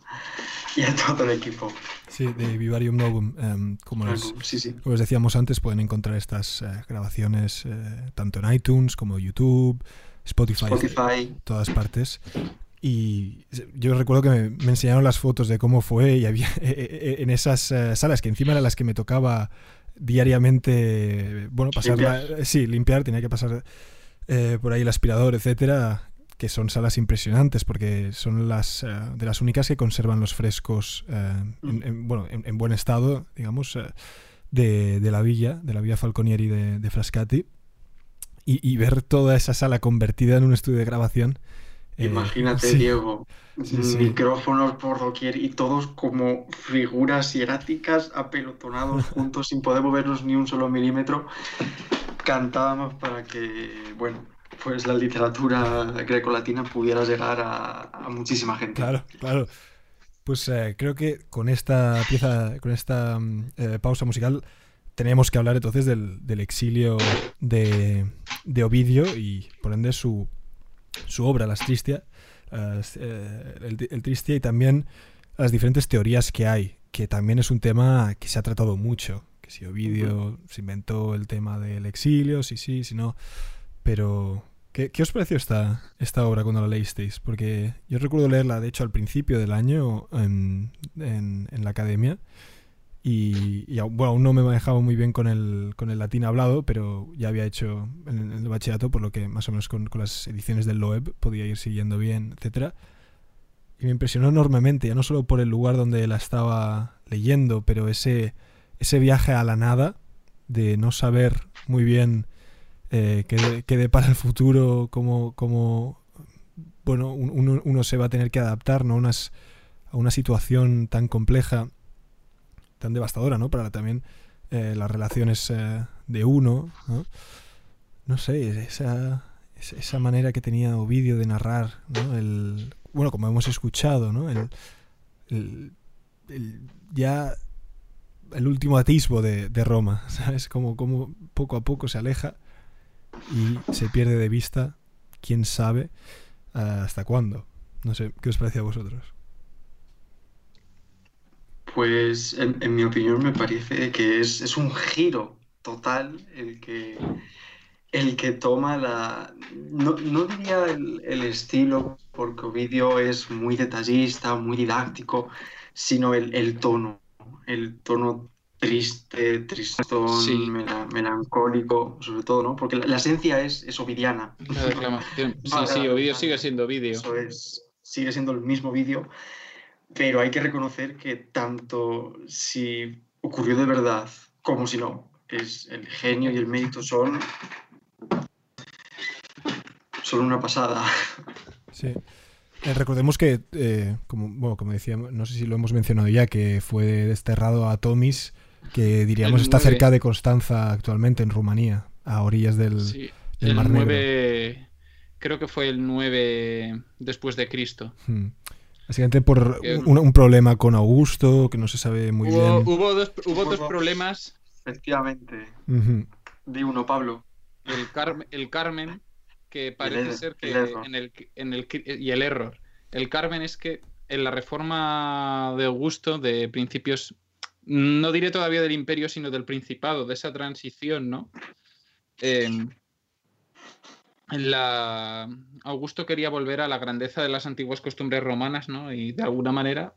y a todo el equipo. Sí, de Vivarium Novum. em, como, les, Sí, sí. como les decíamos antes, pueden encontrar estas eh, grabaciones eh, tanto en iTunes como YouTube, Spotify, Spotify. todas partes. Y yo recuerdo que me, me enseñaron las fotos de cómo fue y había eh, en esas eh, salas que encima eran las que me tocaba diariamente, bueno, pasar, Limpiar. sí, limpiar, tenía que pasar eh, por ahí el aspirador, etcétera, que son salas impresionantes porque son las eh, de las únicas que conservan los frescos, eh, en, en- bueno, en, en buen estado, digamos, eh, de, de la villa, de la villa Falconieri de, de Frascati. Y, y ver toda esa sala convertida en un estudio de grabación. eh, Imagínate, sí. Diego, Sí, sí. micrófonos por doquier y todos como figuras hieráticas apelotonados juntos sin poder movernos ni un solo milímetro. Cantábamos para que, bueno, pues la literatura grecolatina pudiera llegar a, a muchísima gente. Claro, claro. Pues eh, creo que con esta pieza, con esta mm, eh, pausa musical, tenemos que hablar entonces del, del exilio de, de Ovidio y por ende su, su obra, Las Tristia, eh, el, el Tristia y también las diferentes teorías que hay, que también es un tema que se ha tratado mucho, que si Ovidio se inventó el tema del exilio, si sí, si no, pero ¿qué, qué os pareció esta, esta obra cuando la leísteis? Porque yo recuerdo leerla, de hecho, al principio del año en, en- la academia. Y, bueno, aún no me manejaba muy bien con el, con el latín hablado, pero ya había hecho el bachillerato, por lo que más o menos con, con las ediciones del Loeb podía ir siguiendo bien, etcétera. Y me impresionó enormemente, ya no solo por el lugar donde la estaba leyendo, pero ese, ese viaje a la nada, de no saber muy bien eh, qué, de- qué depara el futuro, cómo, cómo bueno, un- uno, uno se va a tener que adaptar ¿no? a, una situación tan compleja, tan devastadora, ¿no? Para también eh, las relaciones eh, de uno, ¿no? Sé, esa, esa manera que tenía Ovidio de narrar, ¿no? El, bueno, como hemos escuchado, ¿no? El, el- ya el último atisbo de, de Roma, ¿sabes? Como, como poco a poco se aleja y se pierde de vista, quién sabe ah, hasta cuándo. No sé, ¿qué os parece a vosotros? Pues en, en mi opinión me parece que es, es un giro total el que, el que toma la... No, no diría el, el estilo, porque Ovidio es muy detallista, muy didáctico, sino el, el tono, el tono triste, tristón, Sí. mela- melancólico, sobre todo, ¿no? Porque la, la esencia es, es ovidiana. La declamación. Sí, sí, Ovidio sigue siendo vídeo. Eso es, sigue siendo el mismo vídeo, pero hay que reconocer que tanto si ocurrió de verdad como si no, es el genio y el mérito son, son una pasada. Sí. Eh, recordemos que, eh, como, bueno, como decía, no sé si lo hemos mencionado ya, que fue desterrado a Tomis, que diríamos El está cerca de Constanza actualmente, en Rumanía, a orillas del, Sí, del el Mar Negro. 9, creo que fue el 9 después de Cristo. Hmm. Básicamente por Eh, un, un problema con Augusto, que no se sabe muy Hubo, bien. hubo dos, hubo dos problemas Efectivamente. Ujú. Di uno, Pablo. El, Carmen, el Carmen, que parece er- ser que el error. en el, en el y el error. El Carmen es que en la reforma de Augusto, de principios, no diré todavía del imperio, sino del principado, de esa transición, ¿no? Eh, la... Augusto quería volver a la grandeza de las antiguas costumbres romanas, ¿no? Y de alguna manera,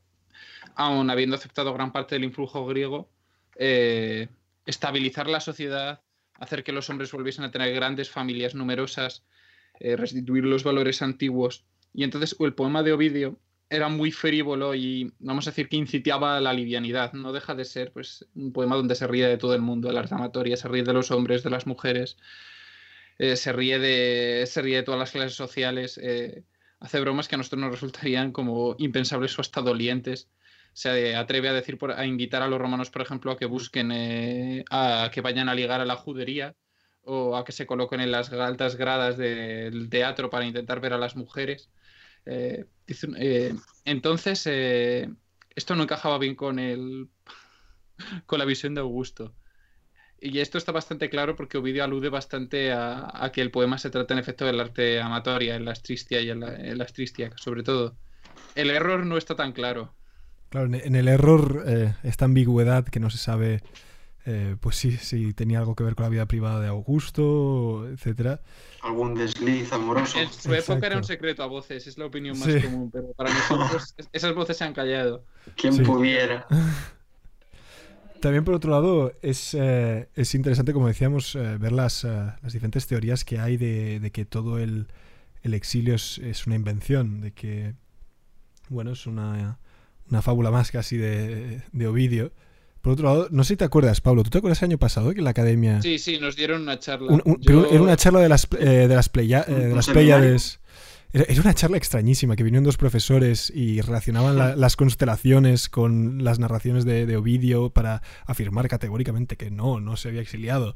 aun habiendo aceptado gran parte del influjo griego, eh, estabilizar la sociedad, hacer que los hombres volviesen a tener grandes familias numerosas, eh, restituir los valores antiguos. Y entonces el poema de Ovidio era muy frívolo y vamos a decir que incitaba a la livianidad. No deja de ser pues, un poema donde se ríe de todo el mundo, de la amatoria, se ríe de los hombres, de las mujeres, eh, se, ríe de, se ríe de todas las clases sociales, eh, hace bromas que a nosotros nos resultarían como impensables o hasta dolientes se atreve a decir a invitar a los romanos, por ejemplo, a que busquen eh, a que vayan a ligar a la judería o a que se coloquen en las altas gradas del teatro para intentar ver a las mujeres. Eh, eh, entonces, eh, esto no encajaba bien con el con la visión de Augusto. Y esto está bastante claro porque Ovidio alude bastante a, que el poema se trata en efecto del arte amatoria, en la astristia y en la, en astristia, sobre todo. El error no está tan claro. Claro, en- el error, esta ambigüedad que no se sabe, eh, pues sí, si tenía algo que ver con la vida privada de Augusto, etcétera. Algún desliz amoroso. En su época era un secreto a voces, es la opinión más Sí. común, pero para nosotros es- esas voces se han callado. Quien Sí. pudiera. También, por otro lado, es, eh, es interesante, como decíamos, eh, ver las, las diferentes teorías que hay de, de que todo el, el exilio es, es una invención, de que, bueno, es una, una fábula más casi de, de Ovidio. Por otro lado, no sé si te acuerdas, Pablo, ¿tú te acuerdas el año pasado que en la academia... Sí, sí, nos dieron una charla. Un- un- Yo- pero era una charla de las, eh, de las, pleya- eh. Era, era una charla extrañísima, que vinieron dos profesores y relacionaban la- las constelaciones con las narraciones de, de Ovidio para afirmar categóricamente que no, no se había exiliado.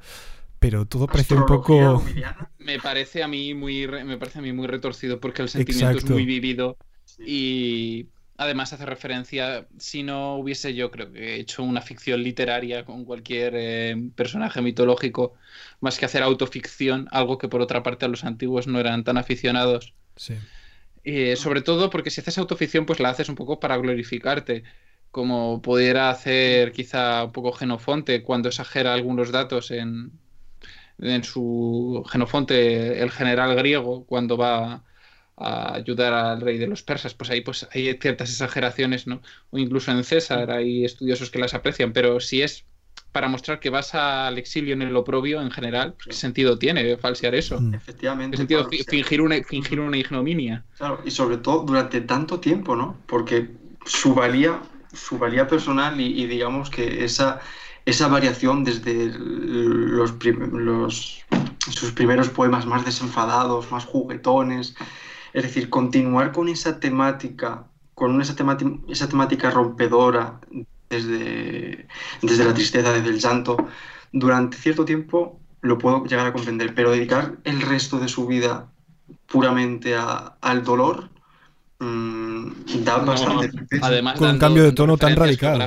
Pero todo parecía un poco... ovidiana. Me parece a mí muy re- me parece a mí muy retorcido porque el sentimiento Exacto. es muy vivido y además hace referencia, si no hubiese yo creo que hecho una ficción literaria con cualquier eh, personaje mitológico, más que hacer autoficción, algo que por otra parte a los antiguos no eran tan aficionados. Sí. Eh, sobre todo porque si haces autoficción, pues la haces un poco para glorificarte, como pudiera hacer quizá un poco Genofonte cuando exagera algunos datos en, en su Genofonte, el general griego, cuando va a ayudar al rey de los persas, pues ahí pues hay ciertas exageraciones, ¿no? O incluso en César hay estudiosos que las aprecian, pero si es para mostrar que vas al exilio en el oprobio en general, pues, ¿qué sentido tiene falsear eso? Mm. Efectivamente. ¿Qué sentido Pablo, fingir una, fingir una ignominia? Claro, y sobre todo durante tanto tiempo, ¿no? Porque su valía, su valía personal y, y digamos que esa, esa variación desde los, prim- los- sus primeros poemas más desenfadados, más juguetones, es decir, continuar con esa temática, con esa, temática rompedora desde, desde la tristeza, desde el llanto, durante cierto tiempo lo puedo llegar a comprender, pero dedicar el resto de su vida puramente a- al dolor mm, da No, bastante peso. Además, Con un cambio de tono tan radical.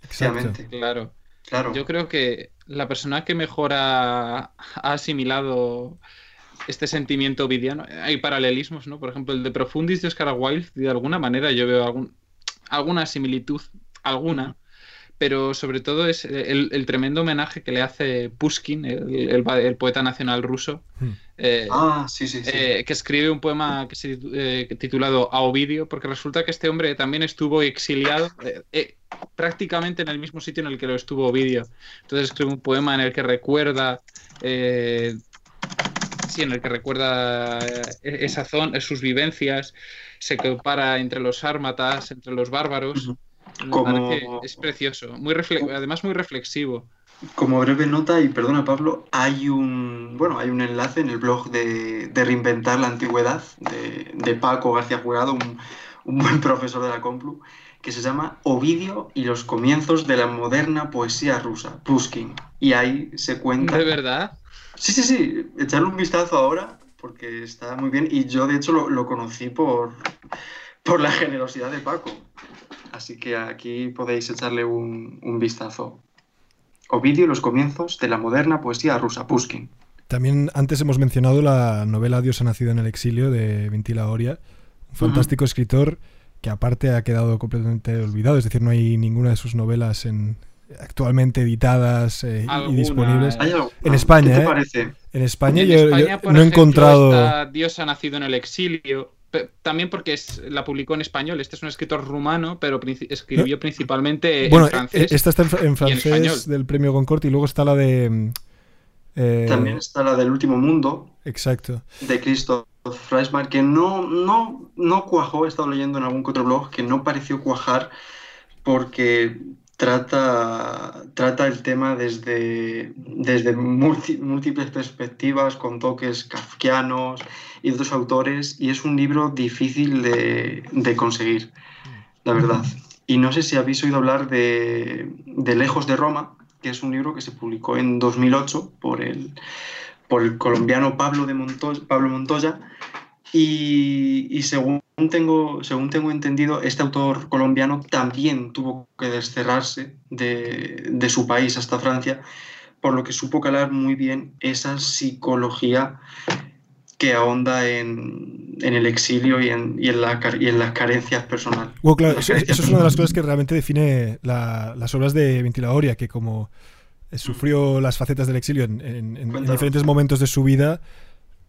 Efectivamente, Claro. claro. Yo creo que la persona que mejor ha, ha asimilado este sentimiento ovidiano, hay paralelismos, ¿no? Por ejemplo, el de Profundis de Oscar Wilde, de alguna manera yo veo algún, alguna similitud, alguna, pero sobre todo es el, el tremendo homenaje que le hace Pushkin, el, el- el poeta nacional ruso, Mm. eh, Ah, sí, sí, sí. eh, que escribe un poema que se, eh, titulado A Ovidio, porque resulta que este hombre también estuvo exiliado eh, eh, prácticamente en el mismo sitio en el que lo estuvo Ovidio. Entonces escribe un poema en el que recuerda, eh, sí, en el que recuerda eh, esa zona, sus vivencias, se compara entre los sármatas, entre los bárbaros. Como- es precioso, muy refle- además muy reflexivo. Como breve nota, y perdona Pablo, hay un, bueno, hay un enlace en el blog de, de Reinventar la Antigüedad de, de Paco García Jurado, un, un buen profesor de la Complu, que se llama Ovidio y los comienzos de la moderna poesía rusa, Pushkin. Y ahí se cuenta... ¿De verdad? Sí, sí, sí, echarle un vistazo ahora, porque está muy bien. Y yo, de hecho, lo, lo conocí por, por la generosidad de Paco. Así que aquí podéis echarle un, un vistazo. Ovidio y los comienzos de la moderna poesía rusa, Pushkin. También antes hemos mencionado la novela Dios ha nacido en el exilio de Ventila Oria, un fantástico escritor que aparte ha quedado completamente olvidado, es decir, no hay ninguna de sus novelas en, actualmente editadas eh, y disponibles. ¿eh? ¿Hay algo- En España, ¿Qué te ¿eh? parece? En España En yo, España, yo por no he encontrado... Dios ha nacido en el exilio. También porque es, la publicó en español. Este es un escritor rumano, pero princi- escribió principalmente Bueno, en francés. eh, esta está en, en francés español. del premio Goncourt y luego está la de... mm, eh, También está la del último mundo, Exacto. de Christoph Freisman, que no, no, no cuajó, he estado leyendo en algún que otro blog, que no pareció cuajar porque trata, trata el tema desde, desde múltiples perspectivas, con toques kafkianos y otros autores, y es un libro difícil de, de conseguir, la verdad. Y no sé si habéis oído hablar de, de Lejos de Roma, que es un libro que se publicó en 2008 por el, por el colombiano Pablo, de Monto- Pablo Montoya. Y, y según, tengo, según tengo entendido, este autor colombiano también tuvo que desterrarse de, de su país hasta Francia, por lo que supo calar muy bien esa psicología que ahonda en, en el exilio y en, y en la car- y en las carencias personales. Bueno, claro, eso, es una de las cosas que realmente define la- las obras de Ventila Oria, que como eh, sufrió las facetas del exilio en, diferentes momentos de su vida,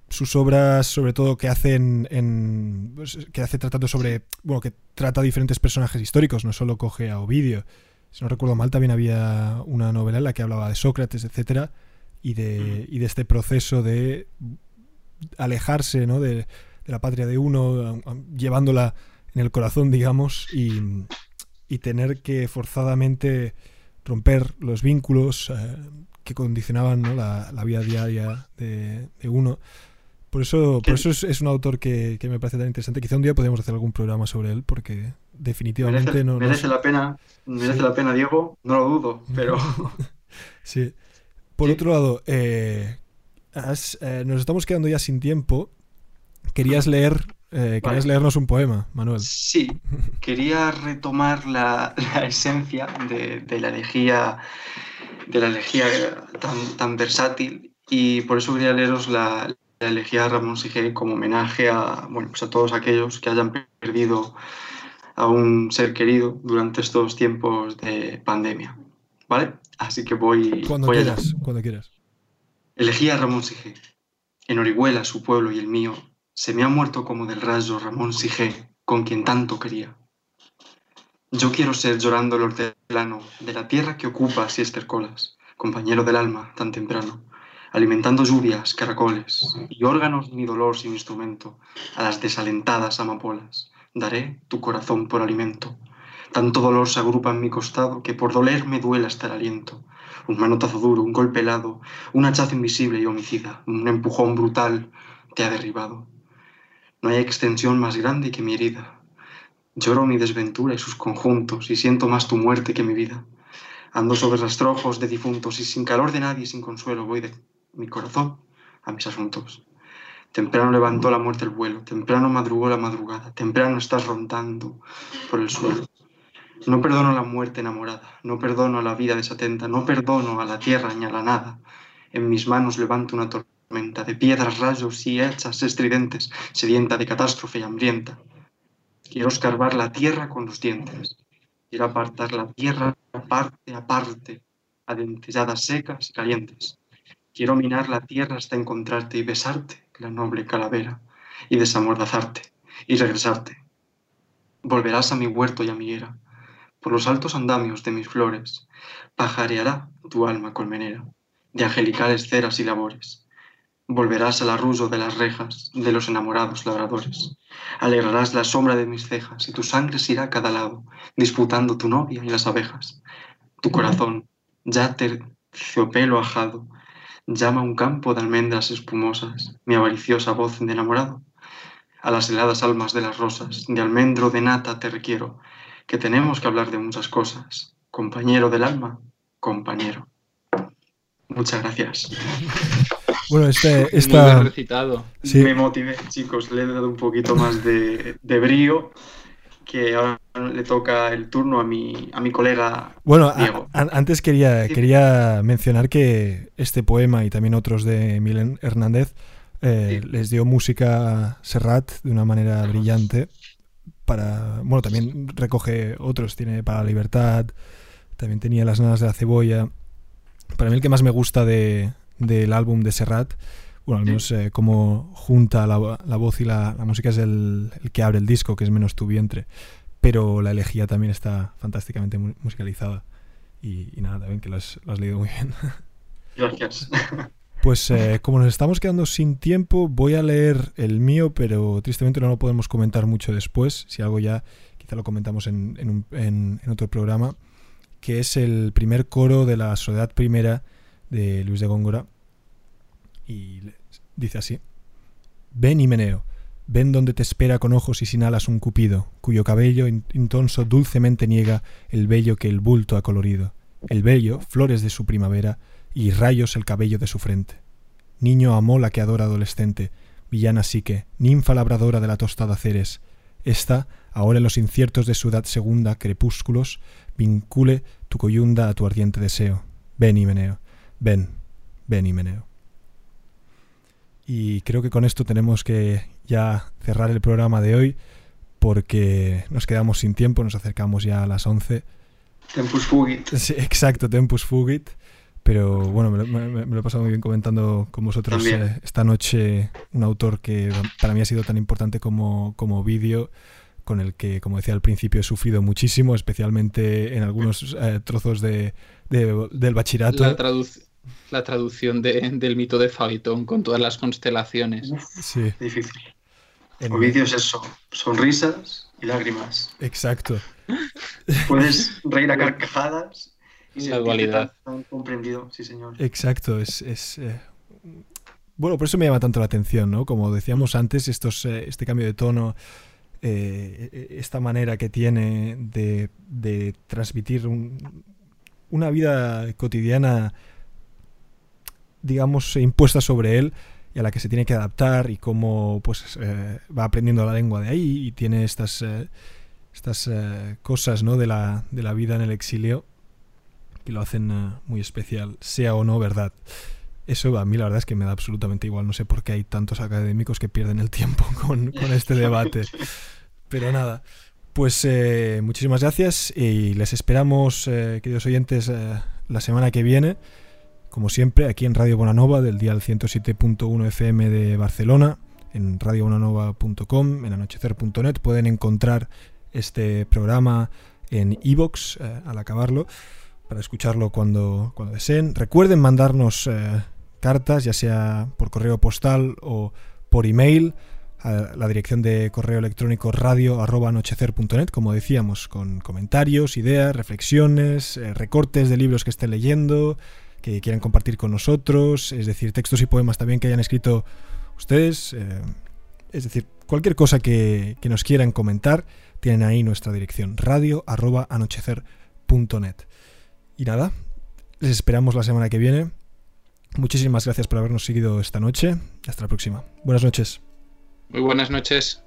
sus obras, sobre todo que hacen en, pues, que hace tratando sobre, bueno, que trata diferentes personajes históricos, no solo coge a Ovidio. Si no recuerdo mal, también había una novela en la que hablaba de Sócrates, etcétera, y de, y de este proceso de alejarse, ¿no? de, de la patria de uno, a- a- llevándola en el corazón, digamos, y, y tener que forzadamente romper los vínculos eh, que condicionaban ¿no? la, la vida diaria de, de uno. Por eso, por eso es, es un autor que, que me parece tan interesante. Quizá un día podríamos hacer algún programa sobre él, porque definitivamente Merece, no, merece la pena, merece Sí. la pena, Diego, no lo dudo, pero Sí. Por Sí. otro lado, eh, has- eh, nos estamos quedando ya sin tiempo. Querías leer, eh, querías Vale. leernos un poema, Manuel. sí, quería retomar la, la esencia de, de la elegía, de la elegía tan, tan versátil y por eso quería leeros la elegía de Ramón Sige como homenaje a, bueno, pues a todos aquellos que hayan perdido a un ser querido durante estos tiempos de pandemia, ¿vale? Así que voy, Cuando voy allá. quieras, cuando quieras. Elegí a Ramón Sige. En Orihuela, su pueblo y el mío, se me ha muerto como del rayo Ramón Sige, con quien tanto quería. Yo quiero ser llorando el hortelano de la tierra que ocupa si estercolas, compañero del alma tan temprano, alimentando lluvias, caracoles y órganos mi dolor sin instrumento a las desalentadas amapolas. Daré tu corazón por alimento. Tanto dolor se agrupa en mi costado que por doler me duele hasta el aliento. Un manotazo duro, un golpe helado, un hachazo invisible y homicida, un empujón brutal te ha derribado. No hay extensión más grande que mi herida. Lloro mi desventura y sus conjuntos y siento más tu muerte que mi vida. Ando sobre rastrojos de difuntos y sin calor de nadie y sin consuelo voy de mi corazón a mis asuntos. Temprano levantó la muerte el vuelo, temprano madrugó la madrugada, temprano estás rondando por el suelo. No perdono la muerte enamorada, no perdono la vida desatenta, no perdono a la tierra ni a la nada. En mis manos levanto una tormenta de piedras, rayos y hachas estridentes, sedienta de catástrofe y hambrienta. Quiero escarbar la tierra con los dientes, quiero apartar la tierra parte a parte, a dentelladas secas y calientes. Quiero minar la tierra hasta encontrarte y besarte, la noble calavera, y desamordazarte, y regresarte. Volverás a mi huerto y a mi era, por los altos andamios de mis flores, pajareará tu alma colmenera, de angelicales ceras y labores. Volverás al arrullo de las rejas de los enamorados labradores. Alegrarás la sombra de mis cejas y tu sangre se irá a cada lado, disputando tu novia y las abejas. Tu corazón, ya terciopelo ajado, llama a un campo de almendras espumosas, mi avariciosa voz de enamorado. A las heladas almas de las rosas, de almendro de nata te requiero, que tenemos que hablar de muchas cosas. Compañero del alma, compañero. Muchas gracias. Bueno, este, Muy esta, bien recitado. Sí. Me motivé, chicos, le he dado un poquito más de, de brío, que ahora le toca el turno a mi, a mi colega Bueno, Diego. a- antes quería, quería mencionar que este poema y también otros de Milen Hernández eh, Sí. les dio música a Serrat de una manera brillante. Para, bueno, también recoge otros, tiene para la libertad, también tenía las nanas de la cebolla. Para mí el que más me gusta de, del álbum de Serrat, bueno, al menos eh, cómo junta la, la voz y la, la música es el, el que abre el disco, que es menos tu vientre. Pero la elegía también está fantásticamente mu- musicalizada. Y, y nada, también que lo has, lo has leído muy bien. Gracias. Pues eh, como nos estamos quedando sin tiempo, voy a leer el mío, pero tristemente no lo podemos comentar mucho después. Si algo ya, quizá lo comentamos en, en un- en- en otro programa, que es el primer coro de la Soledad Primera de Luis de Góngora. Y dice así. Ven, Himeneo, ven donde te espera con ojos y sin alas un cupido, cuyo cabello in- intonso dulcemente niega el vello que el bulto ha colorido. El vello, flores de su primavera, y rayos el cabello de su frente. Niño amola que adora adolescente, villana psique, ninfa labradora de la tostada Ceres. Esta, ahora en los inciertos de su edad segunda, crepúsculos, vincule tu coyunda a tu ardiente deseo. Ven, Himeneo, ven, ven, Himeneo. Y creo que con esto tenemos que ya cerrar el programa de hoy, porque nos quedamos sin tiempo, nos acercamos ya a las 11. Tempus fugit. Sí, exacto, Tempus Fugit. Pero bueno, me lo, me- me lo he pasado muy bien comentando con vosotros eh, esta noche un autor que para mí ha sido tan importante como, como vídeo, con el que, como decía al principio, he sufrido muchísimo, especialmente en algunos eh, trozos de, de- del bachillerato. La, traduc- la traducción de- del mito de Fagitón con todas las constelaciones. Sí, Difícil. en- Ovidio es eso, sonrisas y lágrimas. exacto. Puedes reír a carcajadas y La dualidad. tan, comprendido, sí señor. Exacto, es... es, eh, Bueno, por eso me llama tanto la atención, ¿no? Como decíamos antes, estos, eh, este cambio de tono, eh, eh, esta manera que tiene de, de transmitir un- una vida cotidiana, digamos, impuesta sobre él y a la que se tiene que adaptar y cómo pues eh, va aprendiendo la lengua de ahí y tiene estas, eh, estas eh, cosas, ¿no? De la, de la vida en el exilio que lo hacen eh, muy especial, sea o no verdad. Eso a mí la verdad es que me da absolutamente igual. No sé por qué hay tantos académicos que pierden el tiempo con, con este debate. Pero nada, pues eh, muchísimas gracias y les esperamos, eh, queridos oyentes, la semana que viene. Como siempre, aquí en Radio Bonanova, del día 107.1 FM de Barcelona, en radiobonanova.com, en anochecer.net, pueden encontrar este programa en iVoox eh, al acabarlo para escucharlo cuando, cuando deseen. Recuerden mandarnos eh, cartas, ya sea por correo postal o por email, a la dirección de correo electrónico radio como decíamos, con comentarios, ideas, reflexiones, eh, recortes de libros que estén leyendo, que quieran compartir con nosotros, es decir, textos y poemas también que hayan escrito ustedes, eh, es decir, cualquier cosa que, que nos quieran comentar, tienen ahí nuestra dirección, radio arroba anochecer.net. Y nada, les esperamos la semana que viene. Muchísimas gracias por habernos seguido esta noche. Hasta la próxima. Buenas noches. Muy buenas noches.